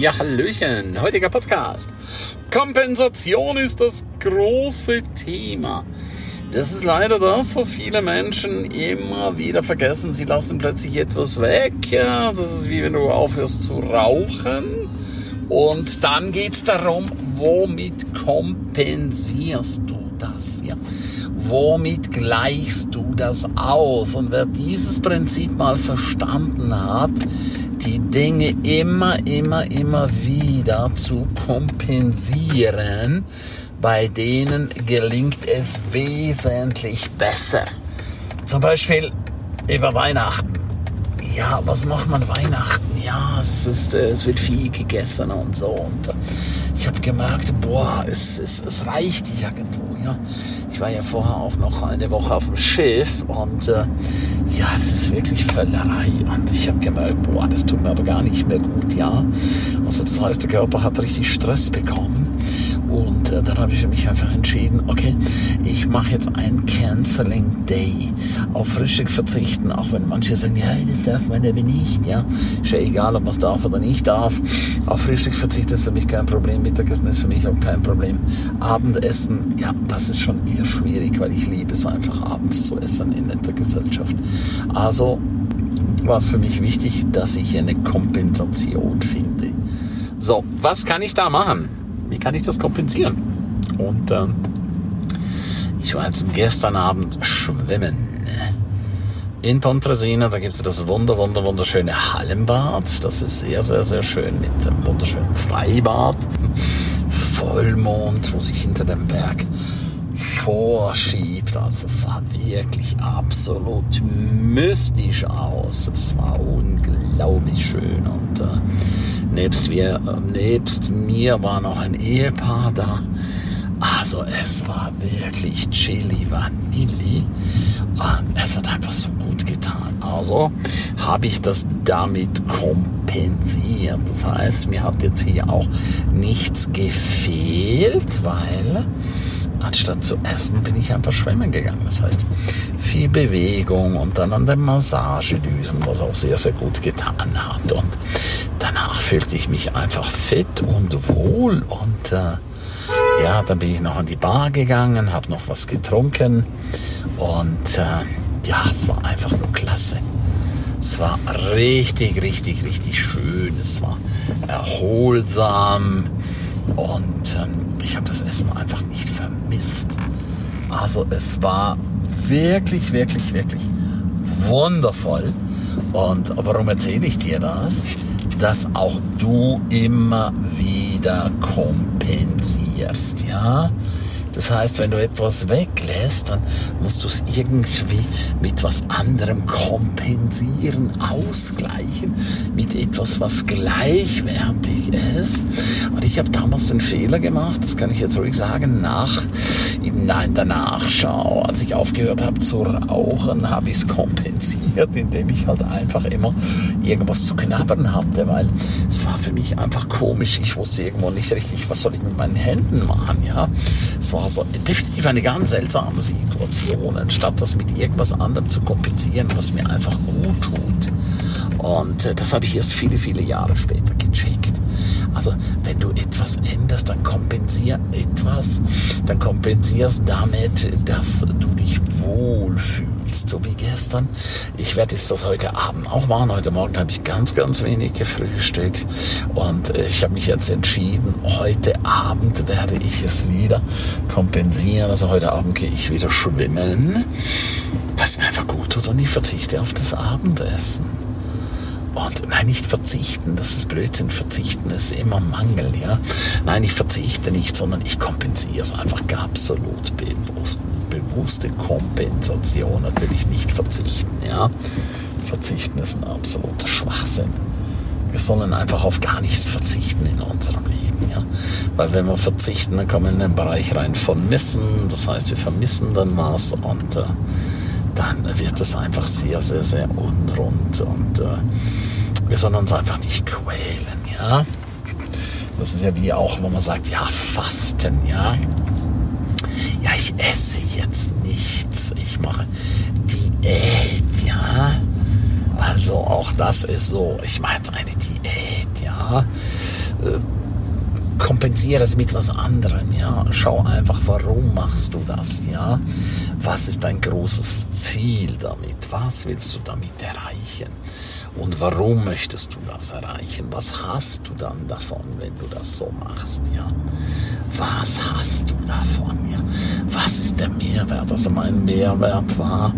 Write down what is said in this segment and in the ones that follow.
Ja, Hallöchen, heutiger Podcast. Kompensation ist das große Thema. Das ist leider das, was viele Menschen immer wieder vergessen. Sie lassen plötzlich etwas weg. Ja, das ist wie wenn du aufhörst zu rauchen. Und dann geht es darum, womit kompensierst du das? Ja? Womit gleichst du das aus? Und wer dieses Prinzip mal verstanden hat, die Dinge immer, immer, immer wieder zu kompensieren, bei denen gelingt es wesentlich besser. Zum Beispiel über Weihnachten. Ja, was macht man Weihnachten? Ja, es, ist, äh, es wird viel gegessen und so. Und äh, ich habe gemerkt, boah, es, es, es reicht irgendwo. Ja. Ich war ja vorher auch noch eine Woche auf dem Schiff und äh, ja, es ist wirklich Völlerei. Und ich habe gemerkt, boah, das tut mir aber gar nicht mehr gut, ja. Also das heißt, der Körper hat richtig Stress bekommen. Und äh, dann habe ich mich einfach entschieden, okay, ich mache jetzt ein Canceling Day. Auf Frühstück verzichten, auch wenn manche sagen, ja, das darf man aber nicht, ja. Ist ja egal, ob man es darf oder nicht darf. Auf Frühstück verzichten ist für mich kein Problem. Mittagessen ist für mich auch kein Problem. Abendessen, ja, das ist schon eher schwierig, weil ich liebe es einfach abends zu essen in netter Gesellschaft. Also war es für mich wichtig, dass ich eine Kompensation finde. So, was kann ich da machen? Kann ich das kompensieren? Und ähm, ich war jetzt gestern Abend schwimmen in Pontresina. Da gibt es das wunder, wunder, wunderschöne Hallenbad. Das ist sehr, sehr, sehr schön mit einem wunderschönen Freibad. Vollmond, wo sich hinter dem Berg vorschiebt. Also es sah wirklich absolut mystisch aus. Es war unglaublich schön und äh, nebst, wir, nebst mir war noch ein Ehepaar da. Also es war wirklich Chili Vanilli und es hat einfach so gut getan. Also habe ich das damit kompensiert. Das heißt, mir hat jetzt hier auch nichts gefehlt, weil anstatt zu essen bin ich einfach schwimmen gegangen. Das heißt, viel Bewegung und dann an den Massagedüsen, was auch sehr, sehr gut getan hat. Und fühlte ich mich einfach fit und wohl und äh, ja, dann bin ich noch an die Bar gegangen, habe noch was getrunken und äh, ja, es war einfach nur klasse. Es war richtig, richtig, richtig schön. Es war erholsam und ähm, ich habe das Essen einfach nicht vermisst. Also es war wirklich, wirklich, wirklich wundervoll. Und warum erzähle ich dir das? Dass auch du immer wieder kompensierst, ja? Das heißt, wenn du etwas weglässt, dann musst du es irgendwie mit was anderem kompensieren, ausgleichen, mit etwas, was gleichwertig ist. Und ich habe damals den Fehler gemacht, das kann ich jetzt ruhig sagen, nach, in der Nachschau, als ich aufgehört habe zu rauchen, habe ich es kompensiert, indem ich halt einfach immer irgendwas zu knabbern hatte, weil es war für mich einfach komisch. Ich wusste irgendwo nicht richtig, was soll ich mit meinen Händen machen, ja. Es war war so definitiv eine ganz seltsame Situation, anstatt das mit irgendwas anderem zu kompensieren, was mir einfach gut tut. Und äh, das habe ich erst viele, viele Jahre später gecheckt. Also wenn du etwas änderst, dann kompensier etwas, dann kompensierst damit, dass du dich wohlfühlst, so wie gestern. Ich werde jetzt das heute Abend auch machen. Heute Morgen habe ich ganz, ganz wenig gefrühstückt und äh, ich habe mich jetzt entschieden, heute Abend werde ich es wieder kompensieren. Also heute Abend gehe ich wieder schwimmen, was mir einfach gut tut und ich verzichte auf das Abendessen. Und nein, nicht verzichten, das ist Blödsinn. Verzichten ist immer Mangel, ja. Nein, ich verzichte nicht, sondern ich kompensiere es einfach absolut bewusst. Bewusste Kompensation, natürlich nicht verzichten, ja. Verzichten ist ein absoluter Schwachsinn. Wir sollen einfach auf gar nichts verzichten in unserem Leben, ja. Weil wenn wir verzichten, dann kommen wir in den Bereich rein von Missen. Das heißt, wir vermissen dann was und äh, dann wird es einfach sehr, sehr, sehr unrund und äh, wir sollen uns einfach nicht quälen, ja. Das ist ja wie auch, wo man sagt, ja, Fasten, ja. Ja, ich esse jetzt nichts, ich mache Diät, ja. Also auch das ist so, ich mache jetzt eine Diät, ja. äh, kompensiere es mit was anderem, ja. Schau einfach, warum machst du das, ja. Was ist dein großes Ziel damit? Was willst du damit erreichen? Und warum möchtest du das erreichen? Was hast du dann davon, wenn du das so machst, ja? Was hast du davon? Was ist der Mehrwert? Also mein Mehrwert war,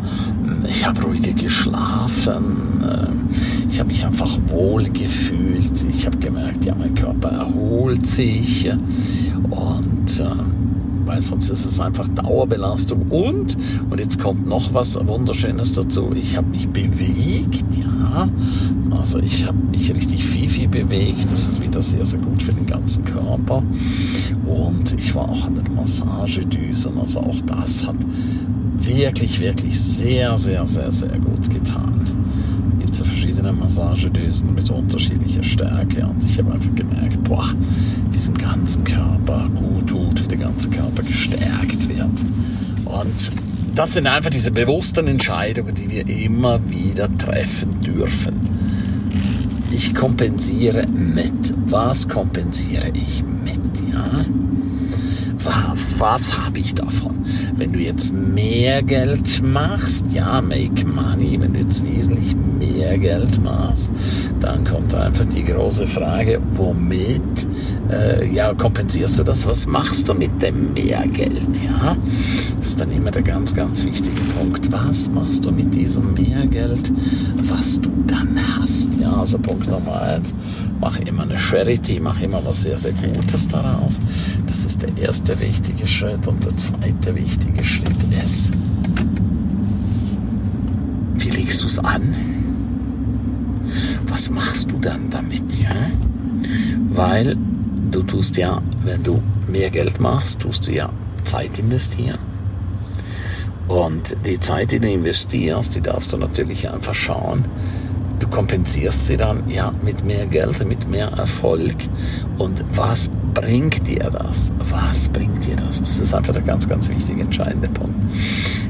ich habe ruhiger geschlafen, äh, ich habe mich einfach wohl gefühlt, ich habe gemerkt, ja, mein Körper erholt sich und ähm, weil sonst ist es einfach Dauerbelastung. Und, und jetzt kommt noch was Wunderschönes dazu, ich habe mich bewegt, ja, also ich habe mich richtig viel, viel bewegt, das ist wieder sehr, sehr gut für den ganzen Körper. Und ich war auch an den Massagedüsen, also auch das hat wirklich, wirklich sehr, sehr, sehr, sehr gut getan verschiedene Massagedösen mit unterschiedlicher Stärke und ich habe einfach gemerkt, boah, wie es im ganzen Körper gut tut, wie der ganze Körper gestärkt wird. Und das sind einfach diese bewussten Entscheidungen, die wir immer wieder treffen dürfen. Ich kompensiere mit. Was kompensiere ich mit? Ja? Was, was habe ich davon? Wenn du jetzt mehr Geld machst, ja, make money, wenn du jetzt wesentlich mehr Geld machst, dann kommt einfach die große Frage, womit äh, ja, kompensierst du das? Was machst du mit dem Mehrgeld? Ja, das ist dann immer der ganz, ganz wichtige Punkt. Was machst du mit diesem Mehrgeld, was du dann hast? Ja, also Punkt Nummer eins, mach immer eine Charity, mach immer was sehr, sehr Gutes daraus. Das ist der erste wichtige Schritt. Und der zweite wichtige Schritt ist, wie legst du es an? Was machst du dann damit? Ja? Weil du tust ja, wenn du mehr Geld machst, tust du ja Zeit investieren. Und die Zeit, die du investierst, die darfst du natürlich einfach schauen. Du kompensierst sie dann ja mit mehr Geld, mit mehr Erfolg. Und was bringt dir das? Was bringt dir das? Das ist einfach der ganz, ganz wichtige, entscheidende Punkt.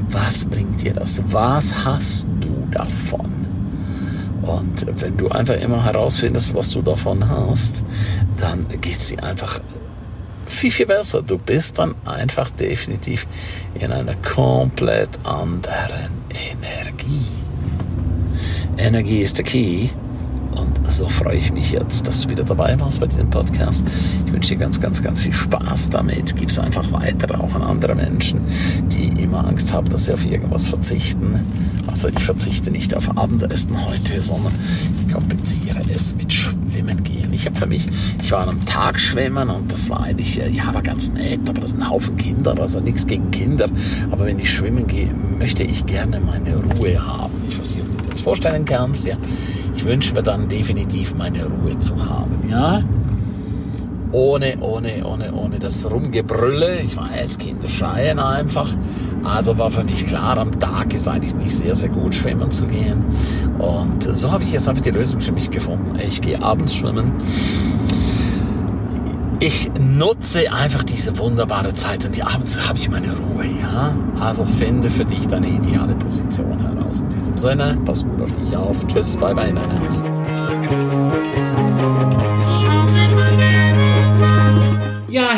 Was bringt dir das? Was hast du davon? Und wenn du einfach immer herausfindest, was du davon hast, dann geht dir einfach viel, viel besser. Du bist dann einfach definitiv in einer komplett anderen Energie. Energie ist der Key. Und so freue ich mich jetzt, dass du wieder dabei warst bei diesem Podcast. Ich wünsche dir ganz, ganz, ganz viel Spaß damit. Gib es einfach weiter, auch an andere Menschen, die immer Angst haben, dass sie auf irgendwas verzichten. Also ich verzichte nicht auf Abendessen heute, sondern ich kompensiere es mit Schwimmen gehen. Ich habe für mich, ich war am Tag schwimmen und das war eigentlich, ja, war ganz nett, aber das sind ein Haufen Kinder, also nichts gegen Kinder. Aber wenn ich schwimmen gehe, möchte ich gerne meine Ruhe haben. Ich weiß nicht, vorstellen kannst, ja. Ich wünsche mir dann definitiv meine Ruhe zu haben, ja ohne, ohne, ohne, ohne das Rumgebrülle. Ich weiß, Kinder schreien einfach. Also war für mich klar, am Tag ist eigentlich nicht sehr, sehr gut schwimmen zu gehen. Und so habe ich jetzt einfach die Lösung für mich gefunden. Ich gehe abends schwimmen. Ich nutze einfach diese wunderbare Zeit und die abends habe ich meine Ruhe, ja. Also finde für dich deine ideale Position heraus. In diesem Sinne, pass gut auf dich auf. Tschüss, bye bye, dein Ernst.